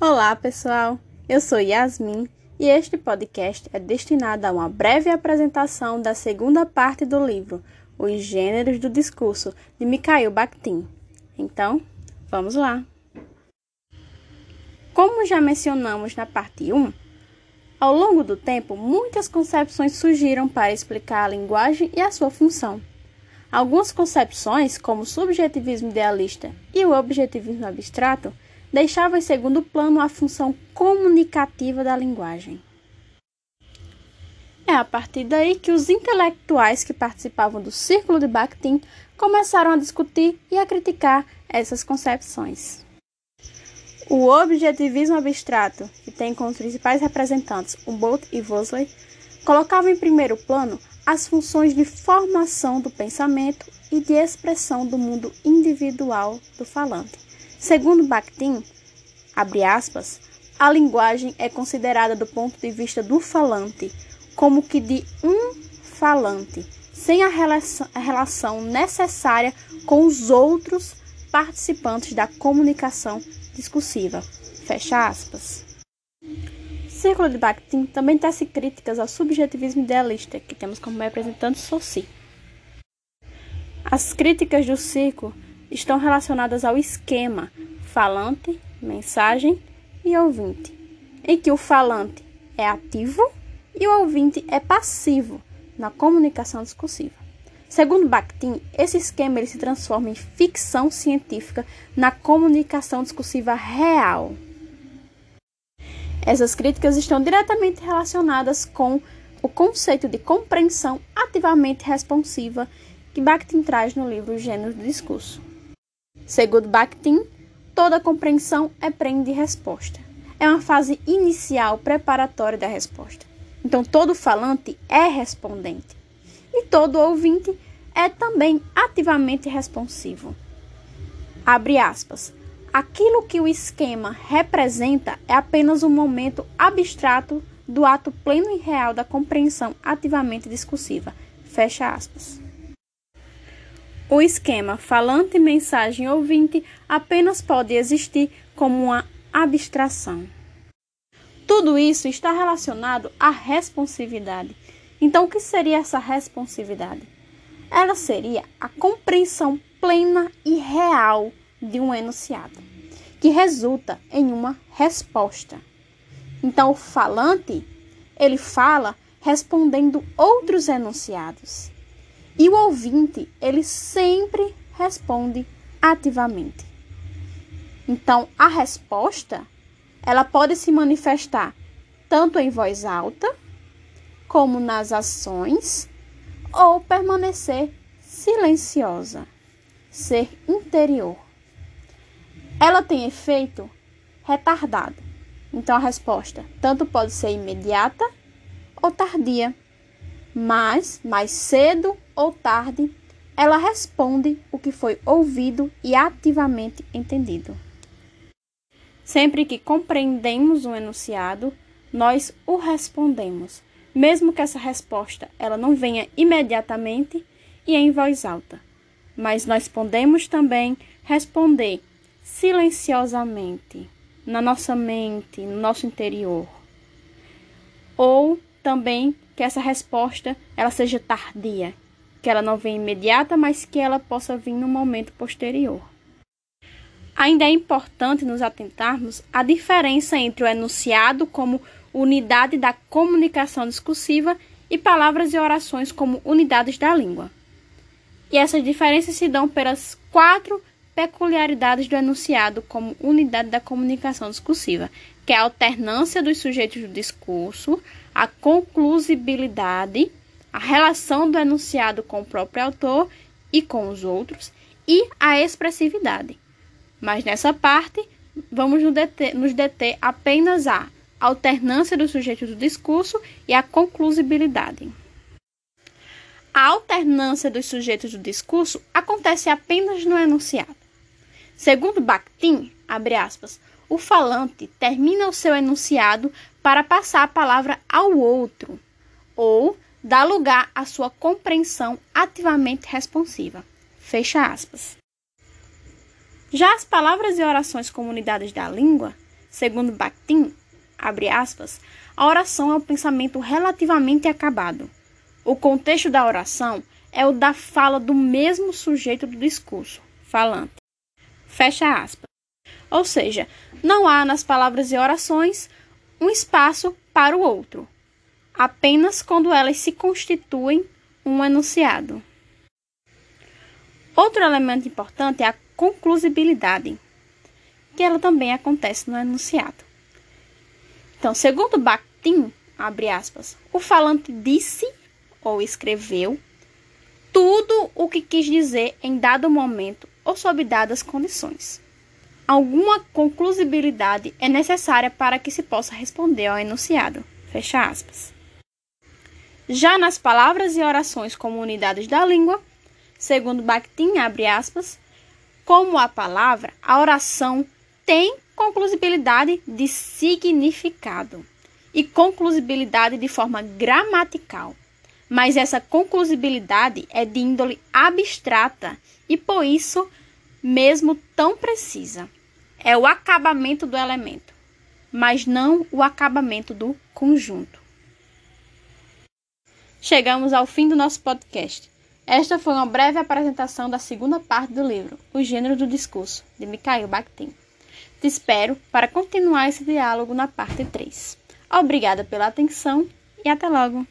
Olá, pessoal. Eu sou Yasmin e este podcast é destinado a uma breve apresentação da segunda parte do livro Os Gêneros do Discurso de Mikhail Bakhtin. Então, vamos lá. Como já mencionamos na parte 1, ao longo do tempo, muitas concepções surgiram para explicar a linguagem e a sua função. Algumas concepções, como o subjetivismo idealista e o objetivismo abstrato, deixavam em segundo plano a função comunicativa da linguagem. É a partir daí que os intelectuais que participavam do círculo de Bakhtin começaram a discutir e a criticar essas concepções. O objetivismo abstrato, que tem como principais representantes Humboldt e Wolseley, colocava em primeiro plano as funções de formação do pensamento e de expressão do mundo individual do falante. Segundo Bakhtin, aspas, a linguagem é considerada do ponto de vista do falante como que de um falante, sem a relação, necessária com os outros participantes da comunicação discursiva. Fecha aspas. Círculo de Bakhtin também tece críticas ao subjetivismo idealista, que temos como representante Saussure. As críticas do círculo estão relacionadas ao esquema falante, mensagem e ouvinte, em que o falante é ativo e o ouvinte é passivo na comunicação discursiva. Segundo Bakhtin, esse esquema ele se transforma em ficção científica na comunicação discursiva real. Essas críticas estão diretamente relacionadas com o conceito de compreensão ativamente responsiva que Bakhtin traz no livro Gênero do Discurso. Segundo Bakhtin, toda compreensão é prende resposta. É uma fase inicial preparatória da resposta. Então, todo falante é respondente e todo ouvinte é também ativamente responsivo. Abre aspas. Aquilo que o esquema representa é apenas um momento abstrato do ato pleno e real da compreensão ativamente discursiva. Fecha aspas. O esquema falante, mensagem, ouvinte apenas pode existir como uma abstração. Tudo isso está relacionado à responsividade. Então, o que seria essa responsividade? Ela seria a compreensão plena e real de um enunciado, que resulta em uma resposta. Então, o falante, ele fala respondendo outros enunciados. E o ouvinte, ele sempre responde ativamente. Então, a resposta, ela pode se manifestar tanto em voz alta, como nas ações, ou permanecer silenciosa, ser interior ela tem efeito retardado. Então a resposta tanto pode ser imediata ou tardia, mas mais cedo ou tarde ela responde o que foi ouvido e ativamente entendido. Sempre que compreendemos um enunciado, nós o respondemos, mesmo que essa resposta ela não venha imediatamente e em voz alta. Mas nós podemos também responder silenciosamente na nossa mente, no nosso interior. Ou também que essa resposta ela seja tardia, que ela não venha imediata, mas que ela possa vir no momento posterior. Ainda é importante nos atentarmos à diferença entre o enunciado como unidade da comunicação discursiva e palavras e orações como unidades da língua. E essas diferenças se dão pelas quatro peculiaridades do enunciado como unidade da comunicação discursiva, que é a alternância dos sujeitos do discurso, a conclusibilidade, a relação do enunciado com o próprio autor e com os outros, e a expressividade. Mas nessa parte, vamos nos deter, nos deter apenas a alternância dos sujeitos do discurso e a conclusibilidade. A alternância dos sujeitos do discurso acontece apenas no enunciado. Segundo Bakhtin, aspas, o falante termina o seu enunciado para passar a palavra ao outro, ou dá lugar à sua compreensão ativamente responsiva. Fecha aspas. Já as palavras e orações comunidades da língua Segundo Bakhtin, abre aspas, a oração é um pensamento relativamente acabado. O contexto da oração é o da fala do mesmo sujeito do discurso, falante. Fecha aspas. Ou seja, não há nas palavras e orações um espaço para o outro, apenas quando elas se constituem um enunciado. Outro elemento importante é a conclusibilidade, que ela também acontece no enunciado. Então, segundo Bakhtin, abre aspas, o falante disse ou escreveu tudo o que quis dizer em dado momento ou sob dadas condições. Alguma conclusibilidade é necessária para que se possa responder ao enunciado. Fecha aspas. Já nas palavras e orações como unidades da língua, segundo Bakhtin, abre aspas, como a palavra, a oração tem conclusibilidade de significado e conclusibilidade de forma gramatical. Mas essa conclusibilidade é de índole abstrata e por isso mesmo tão precisa. É o acabamento do elemento, mas não o acabamento do conjunto. Chegamos ao fim do nosso podcast. Esta foi uma breve apresentação da segunda parte do livro, O Gênero do Discurso, de Mikhail Bakhtin. Te espero para continuar esse diálogo na parte 3. Obrigada pela atenção e até logo!